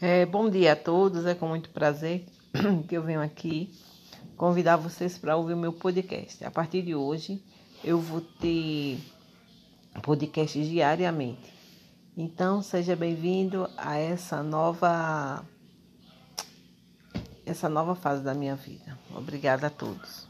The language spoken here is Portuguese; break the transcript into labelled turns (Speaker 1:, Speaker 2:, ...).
Speaker 1: É, bom dia a todos, é com muito prazer que eu venho aqui convidar vocês para ouvir o meu podcast. A partir de hoje eu vou ter podcast diariamente. Então seja bem-vindo a essa nova essa nova fase da minha vida. Obrigada a todos.